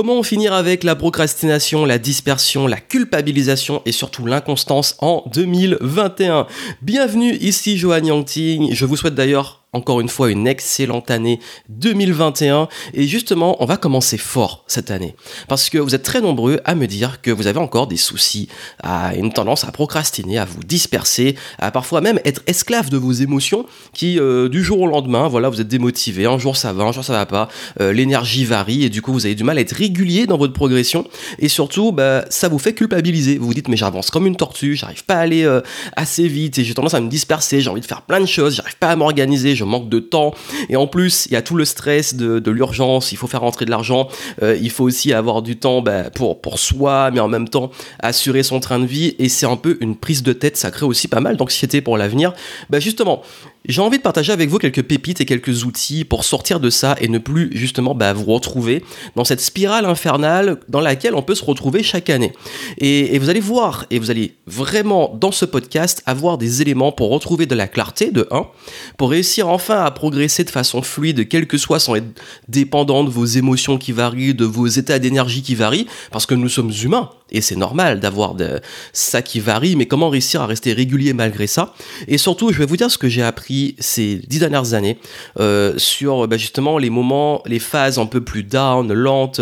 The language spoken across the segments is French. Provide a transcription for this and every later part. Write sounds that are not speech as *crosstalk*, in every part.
Comment finir avec la procrastination, la dispersion, la culpabilisation et surtout l'inconstance en 2021 Bienvenue, ici Johan Yangting. Je vous souhaite d'ailleurs encore une fois une excellente année 2021 et justement on va commencer fort cette année. Parce que vous êtes très nombreux à me dire que vous avez encore des soucis, une tendance à procrastiner, à vous disperser, à parfois même être esclave de vos émotions qui euh, du jour au lendemain voilà vous êtes démotivé, un jour ça va, un jour ça va pas, euh, l'énergie varie et du coup vous avez du mal à être régulier dans votre progression. Et surtout bah, ça vous fait culpabiliser, vous vous dites mais j'avance comme une tortue, j'arrive pas à aller euh, assez vite et j'ai tendance à me disperser, j'ai envie de faire plein de choses, j'arrive pas à m'organiser, je manque de temps. Et en plus, il y a tout le stress de, l'urgence, il faut faire rentrer de l'argent, euh, il faut aussi avoir du temps bah, pour, pour soi, mais en même temps assurer son train de vie. Et c'est un peu une prise de tête, ça crée aussi pas mal d'anxiété pour l'avenir. Bah justement, j'ai envie de partager avec vous quelques pépites et quelques outils pour sortir de ça et ne plus justement bah, vous retrouver dans cette spirale infernale dans laquelle on peut se retrouver chaque année. Et, vous allez voir, et vous allez vraiment dans ce podcast avoir des éléments pour retrouver de la clarté de 1, pour réussir enfin à progresser de façon fluide, quel que soit sans être dépendant de vos émotions qui varient, de vos états d'énergie qui varient, parce que nous sommes humains et c'est normal d'avoir ça qui varie, mais comment réussir à rester régulier malgré ça. Et surtout, je vais vous dire ce que j'ai appris ces dix dernières années euh, sur bah, justement les moments, les phases un peu plus down, lentes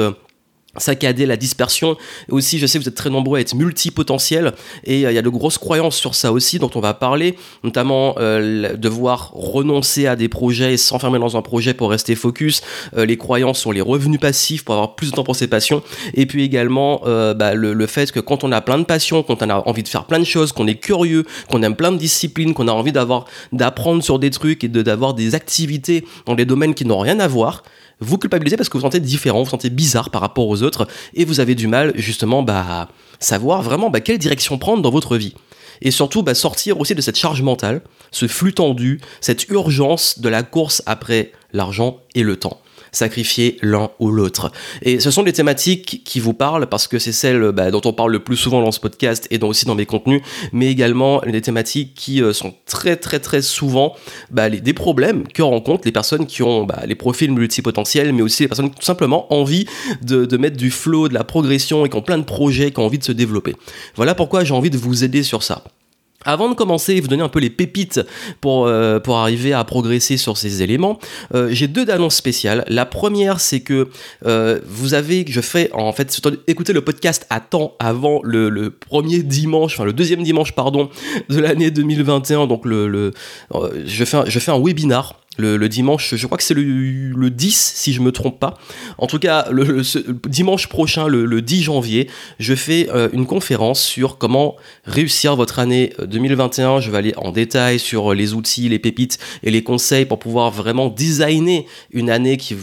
saccader la dispersion. Aussi, je sais que vous êtes très nombreux à être multipotentiels et euh, il y a de grosses croyances sur ça aussi dont on va parler, notamment euh, devoir renoncer à des projets et s'enfermer dans un projet pour rester focus, euh, les croyances sur les revenus passifs pour avoir plus de temps pour ses passions, et puis également bah, le, fait que quand on a plein de passions, quand on a envie de faire plein de choses, qu'on est curieux, qu'on aime plein de disciplines, qu'on a envie d'avoir d'apprendre sur des trucs et d'avoir des activités dans des domaines qui n'ont rien à voir, vous culpabilisez parce que vous sentez différent, vous vous sentez bizarre par rapport aux autres, et vous avez du mal justement bah, à savoir vraiment bah, quelle direction prendre dans votre vie. Et surtout bah, sortir aussi de cette charge mentale, ce flux tendu, cette urgence de la course après l'argent et le temps sacrifier l'un ou l'autre. Et ce sont des thématiques qui vous parlent parce que c'est celles bah, dont on parle le plus souvent dans ce podcast et aussi dans mes contenus, mais également des thématiques qui euh, sont très très très souvent bah, des problèmes que rencontrent les personnes qui ont bah, les profils multipotentiels, mais aussi les personnes qui ont simplement envie de, de mettre du flow, de la progression et qui ont plein de projets, qui ont envie de se développer. Voilà pourquoi j'ai envie de vous aider sur ça. Avant de commencer et vous donner un peu les pépites pour, euh, pour arriver à progresser sur ces éléments, euh, j'ai deux annonces spéciales. La première, c'est que euh, vous avez, je fais en fait, écouter le podcast à temps avant le, le, premier dimanche, enfin le deuxième dimanche, pardon, de l'année 2021. Donc le, le je, fais je fais un webinar le, dimanche, je crois que c'est le, 10 si je me trompe pas. En tout cas, le, dimanche prochain, le, 10 janvier, je fais euh, une conférence sur comment réussir votre année 2021. Euh, je vais aller en détail sur les outils, les pépites et les conseils pour pouvoir vraiment designer une année qui,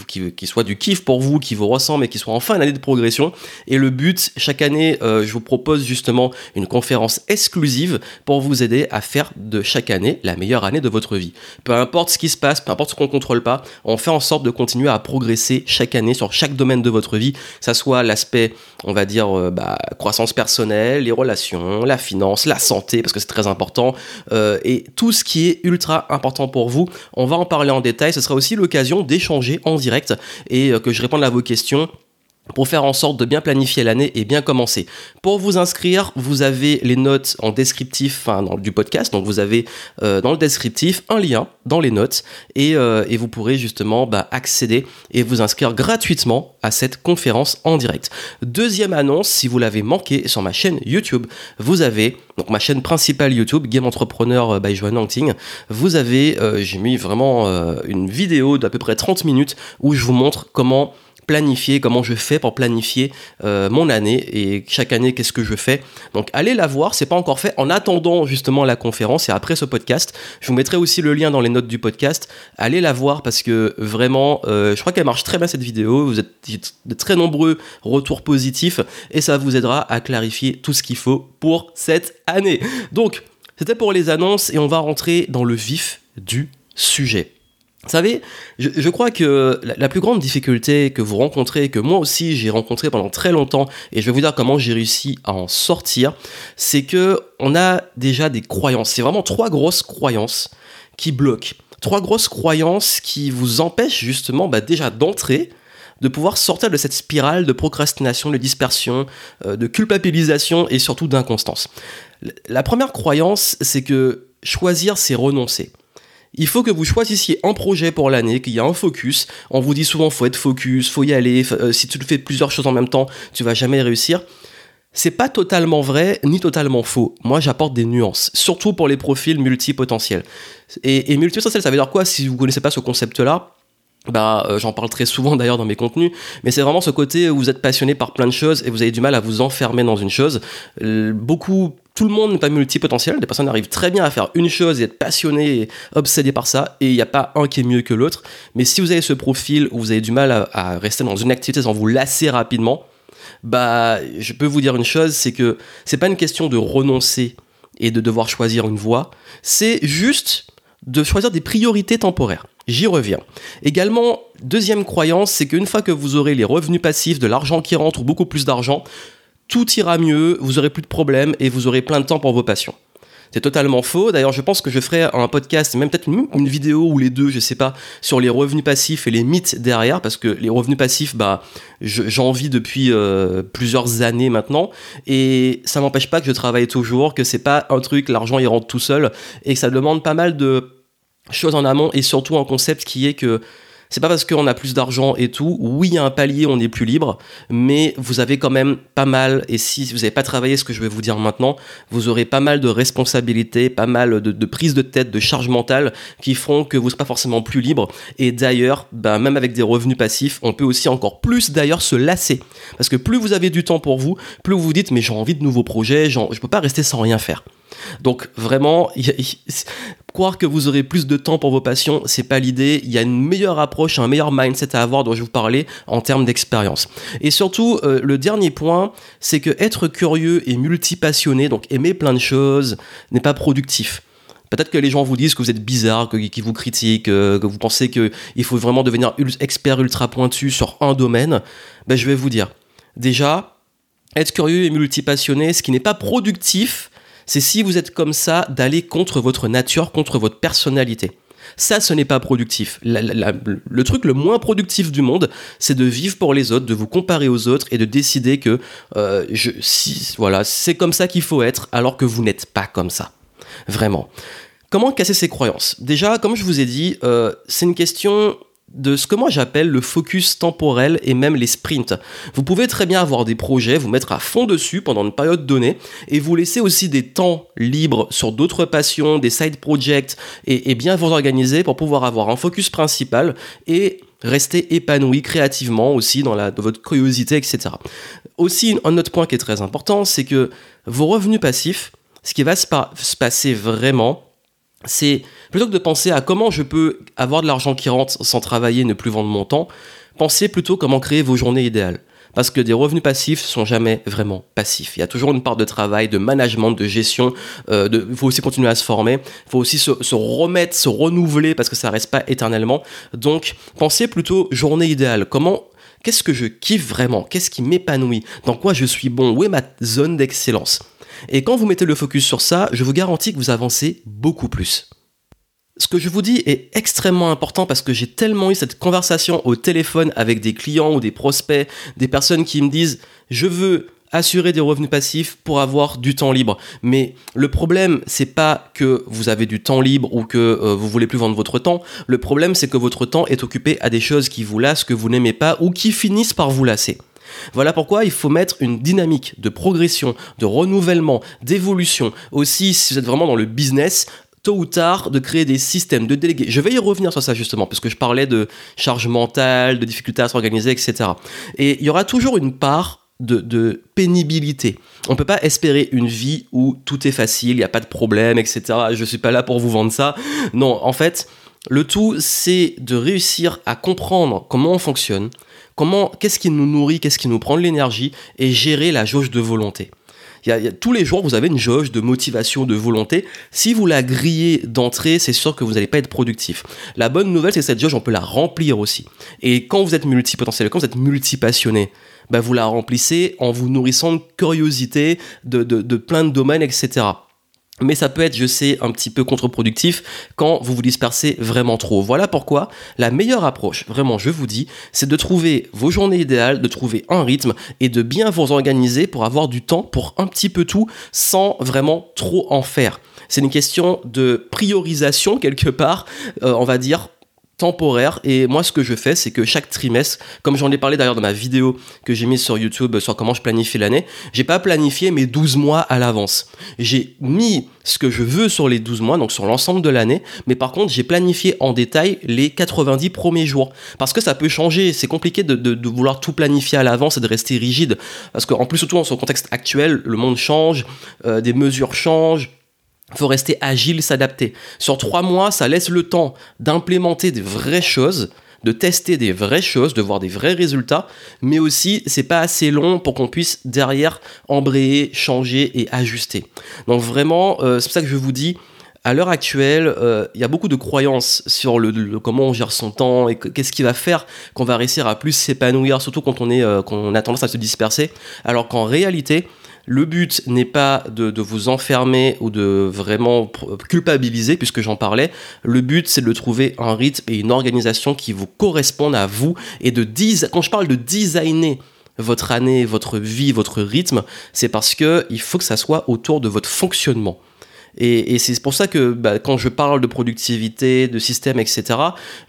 soit du kiff pour vous, qui vous ressemble et qui soit enfin une année de progression. Et le but, chaque année, euh, je vous propose justement une conférence exclusive pour vous aider à faire de chaque année la meilleure année de votre vie. Peu importe ce qui se passe, peu importe ce qu'on contrôle pas, on fait en sorte de continuer à progresser chaque année sur chaque domaine de votre vie, que ça soit l'aspect, on va dire, euh, bah, croissance personnelle, les relations, la finance, la santé, parce que c'est très important, euh, et tout ce qui est ultra important pour vous. On va en parler en détail. Ce sera aussi l'occasion d'échanger en direct et euh, que je réponde à vos questions pour faire en sorte de bien planifier l'année et bien commencer. Pour vous inscrire, vous avez les notes en descriptif enfin, du podcast, donc vous avez euh, dans le descriptif un lien dans les notes et, euh, vous pourrez justement bah, accéder et vous inscrire gratuitement à cette conférence en direct. Deuxième annonce, si vous l'avez manqué sur ma chaîne YouTube, vous avez donc ma chaîne principale YouTube, Game Entrepreneur euh, by Joanne Hunting, vous avez, j'ai mis vraiment une vidéo d'à peu près 30 minutes où je vous montre comment planifier, comment je fais pour planifier euh, mon année et chaque année qu'est-ce que je fais. Donc allez la voir, c'est pas encore fait. En attendant justement la conférence et après ce podcast, je vous mettrai aussi le lien dans les notes du podcast. Allez la voir parce que vraiment, euh, je crois qu'elle marche très bien cette vidéo. Vous êtes de très nombreux retours positifs et ça vous aidera à clarifier tout ce qu'il faut pour cette année. Donc c'était pour les annonces et on va rentrer dans le vif du sujet. Vous savez, je, crois que la, plus grande difficulté que vous rencontrez, que moi aussi j'ai rencontré pendant très longtemps, et je vais vous dire comment j'ai réussi à en sortir, c'est que on a déjà des croyances. C'est vraiment trois grosses croyances qui bloquent. Trois grosses croyances qui vous empêchent justement bah, déjà d'entrer de pouvoir sortir de cette spirale de procrastination, de dispersion, euh, de culpabilisation et surtout d'inconstance. La première croyance, c'est que choisir, c'est renoncer. Il faut que vous choisissiez un projet pour l'année, qu'il y a un focus. On vous dit souvent faut être focus, faut y aller. Euh, si tu fais plusieurs choses en même temps, tu vas jamais réussir. C'est pas totalement vrai ni totalement faux. Moi, j'apporte des nuances, surtout pour les profils multipotentiels. Et, et multipotentiel, ça veut dire quoi si vous connaissez pas ce concept-là? Bah, euh, j'en parle très souvent d'ailleurs dans mes contenus, mais c'est vraiment ce côté où vous êtes passionné par plein de choses et vous avez du mal à vous enfermer dans une chose. beaucoup, tout le monde n'est pas multipotentiel, des personnes arrivent très bien à faire une chose et être passionné et obsédé par ça, et il n'y a pas un qui est mieux que l'autre. Mais si vous avez ce profil où vous avez du mal à, à rester dans une activité sans vous lasser rapidement, bah, je peux vous dire une chose, c'est que c'est pas une question de renoncer et de devoir choisir une voie, c'est juste de choisir des priorités temporaires. J'y reviens. Également, deuxième croyance, c'est qu'une fois que vous aurez les revenus passifs, de l'argent qui rentre ou beaucoup plus d'argent, tout ira mieux, vous aurez plus de problèmes et vous aurez plein de temps pour vos passions. C'est totalement faux. D'ailleurs, je pense que je ferai un podcast, même peut-être une, vidéo ou les deux, je sais pas, sur les revenus passifs et les mythes derrière, parce que les revenus passifs, bah, j'en vis depuis euh, plusieurs années maintenant, et ça m'empêche pas que je travaille toujours, que c'est pas un truc, l'argent il rentre tout seul, et que ça demande pas mal de choses en amont, et surtout un concept qui est que c'est pas parce qu'on a plus d'argent et tout, oui, il y a un palier, on est plus libre, mais vous avez quand même pas mal, et si vous n'avez pas travaillé ce que je vais vous dire maintenant, vous aurez pas mal de responsabilités, pas mal de, prises de tête, de charges mentales qui feront que vous ne serez pas forcément plus libre. Et d'ailleurs, bah, même avec des revenus passifs, on peut aussi encore plus d'ailleurs se lasser. Parce que plus vous avez du temps pour vous, plus vous vous dites, mais j'ai envie de nouveaux projets, je peux pas rester sans rien faire. Donc vraiment, croire que vous aurez plus de temps pour vos passions, c'est pas l'idée. Il y a une meilleure approche, un meilleur mindset à avoir dont je vous parler en termes d'expérience. Et surtout, euh, le dernier point, c'est que être curieux et multipassionné, donc aimer plein de choses, n'est pas productif. Peut-être que les gens vous disent que vous êtes bizarre, qu'ils vous critiquent, euh, que vous pensez qu'il faut vraiment devenir expert ultra pointu sur un domaine. Ben, je vais vous dire. Déjà, être curieux et multipassionné, ce qui n'est pas productif, c'est si vous êtes comme ça, d'aller contre votre nature, contre votre personnalité. Ça, ce n'est pas productif. le truc le moins productif du monde, c'est de vivre pour les autres, de vous comparer aux autres et de décider que euh, je, si, voilà, c'est comme ça qu'il faut être, alors que vous n'êtes pas comme ça. Vraiment. Comment casser ces croyances? Déjà, comme je vous ai dit, euh, c'est une question de ce que moi j'appelle le focus temporel et même les sprints. Vous pouvez très bien avoir des projets, vous mettre à fond dessus pendant une période donnée et vous laisser aussi des temps libres sur d'autres passions, des side projects et, bien vous organiser pour pouvoir avoir un focus principal et rester épanoui créativement aussi dans, votre curiosité, etc. Aussi, un autre point qui est très important, c'est que vos revenus passifs, ce qui va se passer vraiment, c'est plutôt que de penser à comment je peux avoir de l'argent qui rentre sans travailler, ne plus vendre mon temps, pensez plutôt comment créer vos journées idéales. Parce que des revenus passifs sont jamais vraiment passifs. Il y a toujours une part de travail, de management, de gestion. Euh, il faut aussi continuer à se former. Il faut aussi se, remettre, se renouveler parce que ça reste pas éternellement. Donc, pensez plutôt journée idéale. Comment Qu'est-ce que je kiffe vraiment? Qu'est-ce qui m'épanouit? Dans quoi je suis bon? Où est ma zone d'excellence? Et quand vous mettez le focus sur ça, je vous garantis que vous avancez beaucoup plus. Ce que je vous dis est extrêmement important parce que j'ai tellement eu cette conversation au téléphone avec des clients ou des prospects, des personnes qui me disent je veux assurer des revenus passifs pour avoir du temps libre. Mais le problème, c'est pas que vous avez du temps libre ou que euh, vous voulez plus vendre votre temps. Le problème, c'est que votre temps est occupé à des choses qui vous lassent, que vous n'aimez pas ou qui finissent par vous lasser. Voilà pourquoi il faut mettre une dynamique de progression, de renouvellement, d'évolution. Aussi, si vous êtes vraiment dans le business, tôt ou tard de créer des systèmes, de déléguer. Je vais y revenir sur ça justement, parce que je parlais de charge mentale, de difficulté à s'organiser, etc. Et il y aura toujours une part de, pénibilité. On ne peut pas espérer une vie où tout est facile, il n'y a pas de problème, etc. Je ne suis pas là pour vous vendre ça. Non, en fait, le tout, c'est de réussir à comprendre comment on fonctionne, comment, qu'est-ce qui nous nourrit, qu'est-ce qui nous prend de l'énergie, et gérer la jauge de volonté. Il tous les jours, vous avez une jauge de motivation, de volonté. Si vous la grillez d'entrée, c'est sûr que vous n'allez pas être productif. La bonne nouvelle, c'est que cette jauge, on peut la remplir aussi. Et quand vous êtes multipotentiel, quand vous êtes multipassionné, bah vous la remplissez en vous nourrissant de curiosité, de, de plein de domaines, etc. mais ça peut être, je sais, un petit peu contre-productif quand vous vous dispersez vraiment trop. Voilà pourquoi la meilleure approche, vraiment, je vous dis, c'est de trouver vos journées idéales, de trouver un rythme et de bien vous organiser pour avoir du temps pour un petit peu tout sans vraiment trop en faire. C'est une question de priorisation quelque part, euh, on va dire temporaire. Et moi ce que je fais c'est que chaque trimestre comme j'en ai parlé d'ailleurs dans ma vidéo que j'ai mise sur YouTube sur comment je planifie l'année j'ai pas planifié mes 12 mois à l'avance. J'ai mis ce que je veux sur les 12 mois donc sur l'ensemble de l'année mais par contre j'ai planifié en détail les 90 premiers jours. Parce que ça peut changer c'est compliqué de, vouloir tout planifier à l'avance et de rester rigide. Parce qu'en plus surtout dans ce contexte actuel le monde change euh, des mesures changent faut rester agile, s'adapter. Sur trois mois, ça laisse le temps d'implémenter des vraies choses, de tester des vraies choses, de voir des vrais résultats, mais aussi c'est pas assez long pour qu'on puisse derrière embrayer, changer et ajuster. Donc vraiment, euh, c'est pour ça que je vous dis, à l'heure actuelle, euh, il y a beaucoup de croyances sur le, comment on gère son temps et qu'est-ce qui va faire qu'on va réussir à plus s'épanouir, surtout quand on est, euh, a tendance à se disperser, alors qu'en réalité, le but n'est pas de, vous enfermer ou de vraiment culpabiliser, puisque j'en parlais. Le but, c'est de trouver un rythme et une organisation qui vous correspondent à vous et de quand je parle de designer votre année, votre vie, votre rythme, c'est parce que il faut que ça soit autour de votre fonctionnement. Et, c'est pour ça que bah, quand je parle de productivité, de système, etc.,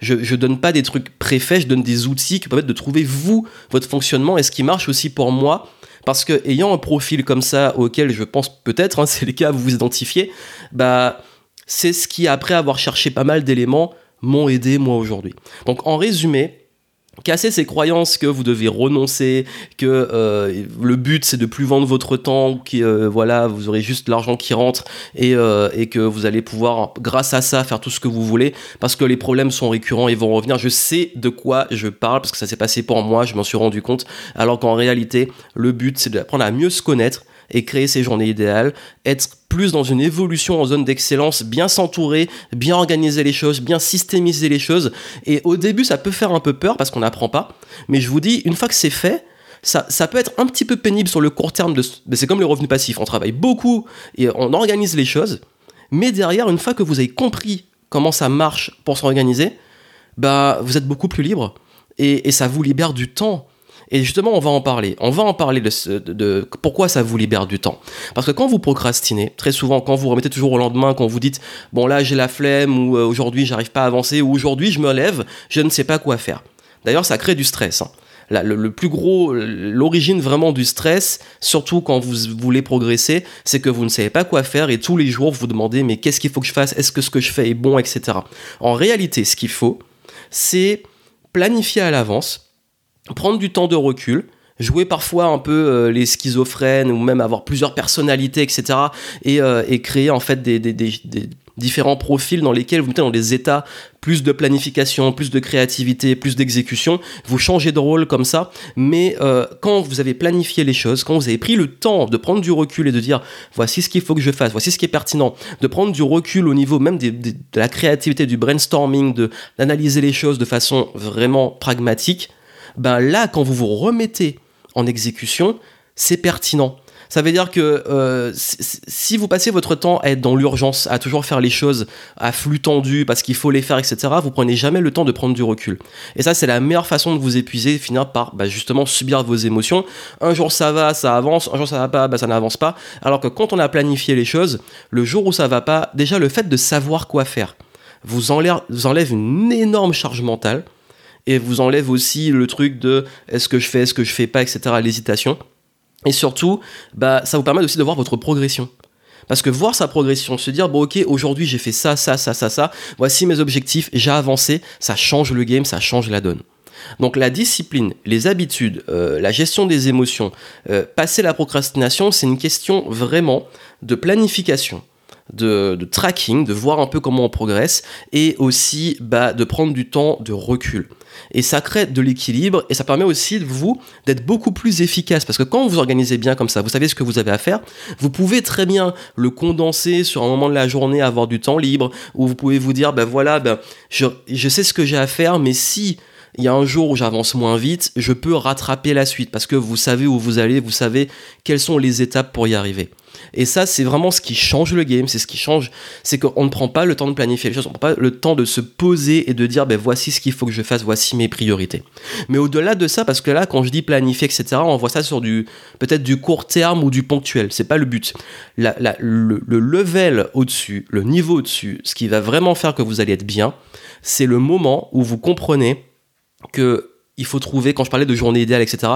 je ne donne pas des trucs préfaits, je donne des outils qui permettent de trouver vous, votre fonctionnement et ce qui marche aussi pour moi parce que ayant un profil comme ça auquel je pense peut-être, hein, *laughs* c'est le cas, vous vous identifiez, bah c'est ce qui après avoir cherché pas mal d'éléments m'ont aidé moi aujourd'hui. Donc en résumé, casser ces croyances que vous devez renoncer, que euh, le but c'est de plus vendre votre temps, que euh, voilà vous aurez juste l'argent qui rentre et, euh, et, que vous allez pouvoir grâce à ça faire tout ce que vous voulez parce que les problèmes sont récurrents et vont revenir. Je sais de quoi je parle parce que ça s'est passé pour moi, je m'en suis rendu compte. Alors qu'en réalité le but c'est d'apprendre à mieux se connaître et créer ses journées idéales, être plus dans une évolution en zone d'excellence, bien s'entourer, bien organiser les choses, bien systémiser les choses. Et au début, ça peut faire un peu peur parce qu'on n'apprend pas. Mais je vous dis, une fois que c'est fait, ça, ça, peut être un petit peu pénible sur le court terme. De, c'est comme les revenus passifs. On travaille beaucoup et on organise les choses. Mais derrière, une fois que vous avez compris comment ça marche pour s'organiser, bah, vous êtes beaucoup plus libre et ça vous libère du temps et justement, on va en parler. On va en parler de, pourquoi ça vous libère du temps. Parce que quand vous procrastinez, très souvent, quand vous remettez toujours au lendemain, quand vous dites bon là j'ai la flemme ou euh, aujourd'hui j'arrive pas à avancer ou aujourd'hui je me lève, je ne sais pas quoi faire. D'ailleurs, ça crée du stress. Hein. le, plus gros, l'origine vraiment du stress, surtout quand vous voulez progresser, c'est que vous ne savez pas quoi faire et tous les jours vous vous demandez mais qu'est-ce qu'il faut que je fasse? Est-ce que ce que je fais est bon, etc. En réalité, ce qu'il faut, c'est planifier à l'avance prendre du temps de recul, jouer parfois un peu euh, les schizophrènes ou même avoir plusieurs personnalités, etc. Euh, et, créer en fait des, différents profils dans lesquels vous mettez dans des états plus de planification, plus de créativité, plus d'exécution. Vous changez de rôle comme ça, mais euh, quand vous avez planifié les choses, quand vous avez pris le temps de prendre du recul et de dire voici ce qu'il faut que je fasse, voici ce qui est pertinent, de prendre du recul au niveau même de la créativité, du brainstorming, d'analyser les choses de façon vraiment pragmatique, ben là, quand vous vous remettez en exécution, c'est pertinent. Ça veut dire que euh, si vous passez votre temps à être dans l'urgence, à toujours faire les choses à flux tendu parce qu'il faut les faire, etc., vous prenez jamais le temps de prendre du recul. Et ça, c'est la meilleure façon de vous épuiser, finir par bah, justement subir vos émotions. Un jour ça va, ça avance, un jour ça va pas, bah, ça n'avance pas. Alors que quand on a planifié les choses, le jour où ça va pas, déjà le fait de savoir quoi faire vous vous enlève une énorme charge mentale et vous enlève aussi le truc de est-ce que je fais, est-ce que je fais pas, etc., l'hésitation. Et surtout, bah, ça vous permet aussi de voir votre progression. Parce que voir sa progression, se dire, bon ok, aujourd'hui j'ai fait ça, ça, ça, ça, ça, voici mes objectifs, j'ai avancé, ça change le game, ça change la donne. Donc la discipline, les habitudes, euh, la gestion des émotions, euh, passer la procrastination, c'est une question vraiment de planification de, tracking, de voir un peu comment on progresse et aussi bah, de prendre du temps de recul. Et ça crée de l'équilibre et ça permet aussi de vous d'être beaucoup plus efficace. Parce que quand vous organisez bien comme ça, vous savez ce que vous avez à faire, vous pouvez très bien le condenser sur un moment de la journée, avoir du temps libre, ou vous pouvez vous dire, ben voilà, ben, je, je sais ce que j'ai à faire, mais si il y a un jour où j'avance moins vite, je peux rattraper la suite parce que vous savez où vous allez, vous savez quelles sont les étapes pour y arriver. Et ça, c'est vraiment ce qui change le game, c'est ce qui change, c'est qu'on ne prend pas le temps de planifier les choses, on ne prend pas le temps de se poser et de dire, ben voici ce qu'il faut que je fasse, voici mes priorités. Mais au-delà de ça, parce que là, quand je dis planifier, etc., on voit ça sur du, peut-être du court terme ou du ponctuel, c'est pas le but. le, le level au-dessus, le niveau au-dessus, ce qui va vraiment faire que vous allez être bien, c'est le moment où vous comprenez que il faut trouver, quand je parlais de journée idéale, etc.,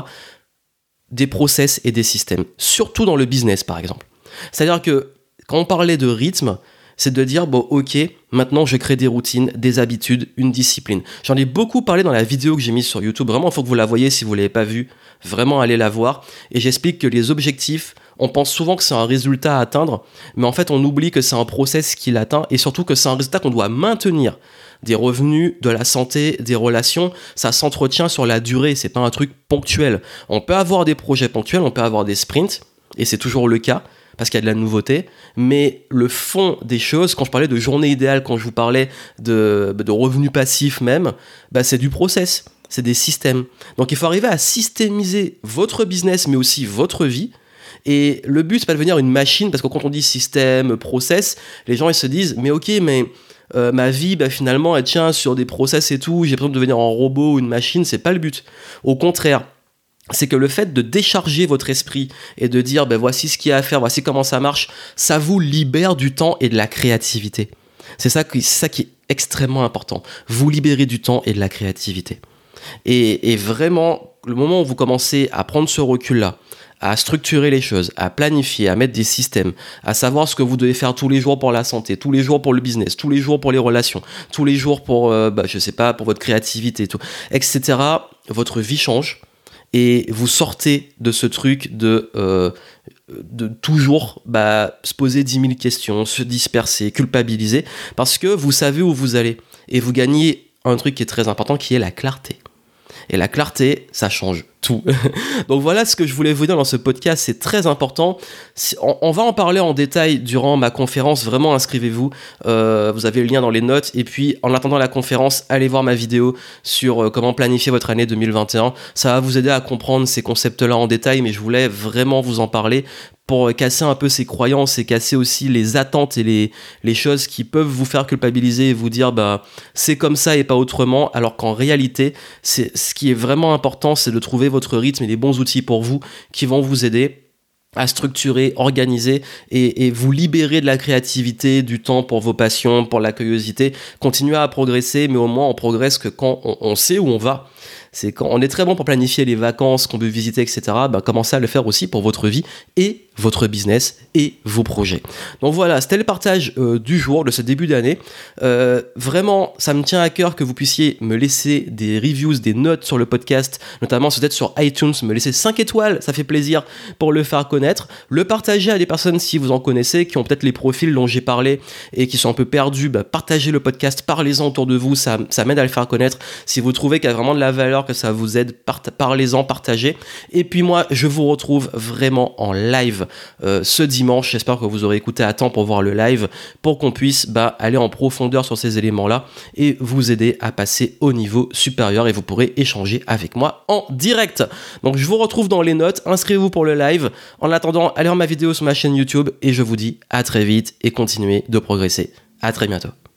des process et des systèmes, surtout dans le business par exemple. C'est-à-dire que quand on parlait de rythme, c'est de dire, bon ok, maintenant je crée des routines, des habitudes, une discipline. J'en ai beaucoup parlé dans la vidéo que j'ai mise sur YouTube, vraiment il faut que vous la voyez si vous ne l'avez pas vue, vraiment allez la voir. Et j'explique que les objectifs, on pense souvent que c'est un résultat à atteindre, mais en fait on oublie que c'est un process qu'il atteint et surtout que c'est un résultat qu'on doit maintenir. Des revenus, de la santé, des relations, ça s'entretient sur la durée, c'est pas un truc ponctuel. On peut avoir des projets ponctuels, on peut avoir des sprints, et c'est toujours le cas, parce qu'il y a de la nouveauté, mais le fond des choses, quand je parlais de journée idéale, quand je vous parlais de, revenus passifs même, bah c'est du process, c'est des systèmes. Donc il faut arriver à systémiser votre business, mais aussi votre vie. Et le but, c'est pas de devenir une machine, parce que quand on dit système, process, les gens ils se disent, mais ok, mais euh, ma vie, bah, finalement, elle tient sur des process et tout, j'ai besoin de devenir un robot ou une machine, c'est pas le but. Au contraire, c'est que le fait de décharger votre esprit et de dire ben voici ce qu'il y a à faire, voici comment ça marche, ça vous libère du temps et de la créativité. C'est ça, qui, ça qui est extrêmement important. Vous libérez du temps et de la créativité. Et, et vraiment, le moment où vous commencez à prendre ce recul-là, à structurer les choses, à planifier, à mettre des systèmes, à savoir ce que vous devez faire tous les jours pour la santé, tous les jours pour le business, tous les jours pour les relations, tous les jours pour, euh, bah, je sais pas, pour votre créativité, etc. Votre vie change et vous sortez de ce truc de, euh, de toujours bah, se poser 10 000 questions, se disperser, culpabiliser, parce que vous savez où vous allez. Et vous gagnez un truc qui est très important, qui est la clarté. Et la clarté, ça change tout. *laughs* Donc voilà ce que je voulais vous dire dans ce podcast, c'est très important. On va en parler en détail durant ma conférence, vraiment inscrivez-vous, euh, vous avez le lien dans les notes. Et puis en attendant la conférence, allez voir ma vidéo sur euh, comment planifier votre année 2021. Ça va vous aider à comprendre ces concepts-là en détail, mais je voulais vraiment vous en parler pour casser un peu ces croyances et casser aussi les attentes et les, les choses qui peuvent vous faire culpabiliser et vous dire bah c'est comme ça et pas autrement alors qu'en réalité ce qui est vraiment important c'est de trouver votre rythme et les bons outils pour vous qui vont vous aider à structurer, organiser et, vous libérer de la créativité, du temps pour vos passions, pour la curiosité. Continuez à progresser, mais au moins on progresse que quand on sait où on va c'est quand on est très bon pour planifier les vacances qu'on veut visiter, etc. Ben, commencez à le faire aussi pour votre vie et votre business et vos projets. Donc voilà, c'était le partage euh, du jour, de ce début d'année. Euh, vraiment, ça me tient à cœur que vous puissiez me laisser des reviews, des notes sur le podcast, notamment si vous sur iTunes, me laisser 5 étoiles, ça fait plaisir pour le faire connaître. Le partager à des personnes si vous en connaissez, qui ont peut-être les profils dont j'ai parlé et qui sont un peu perdus, ben, partagez le podcast, parlez-en autour de vous, ça, ça m'aide à le faire connaître. Si vous trouvez qu'il y a vraiment de la valeur, que ça vous aide, parlez-en, partagez. Et puis moi, je vous retrouve vraiment en live euh, ce dimanche. J'espère que vous aurez écouté à temps pour voir le live, pour qu'on puisse bah, aller en profondeur sur ces éléments-là et vous aider à passer au niveau supérieur et vous pourrez échanger avec moi en direct. Donc je vous retrouve dans les notes, inscrivez-vous pour le live. En attendant, allez voir ma vidéo sur ma chaîne YouTube et je vous dis à très vite et continuez de progresser. À très bientôt.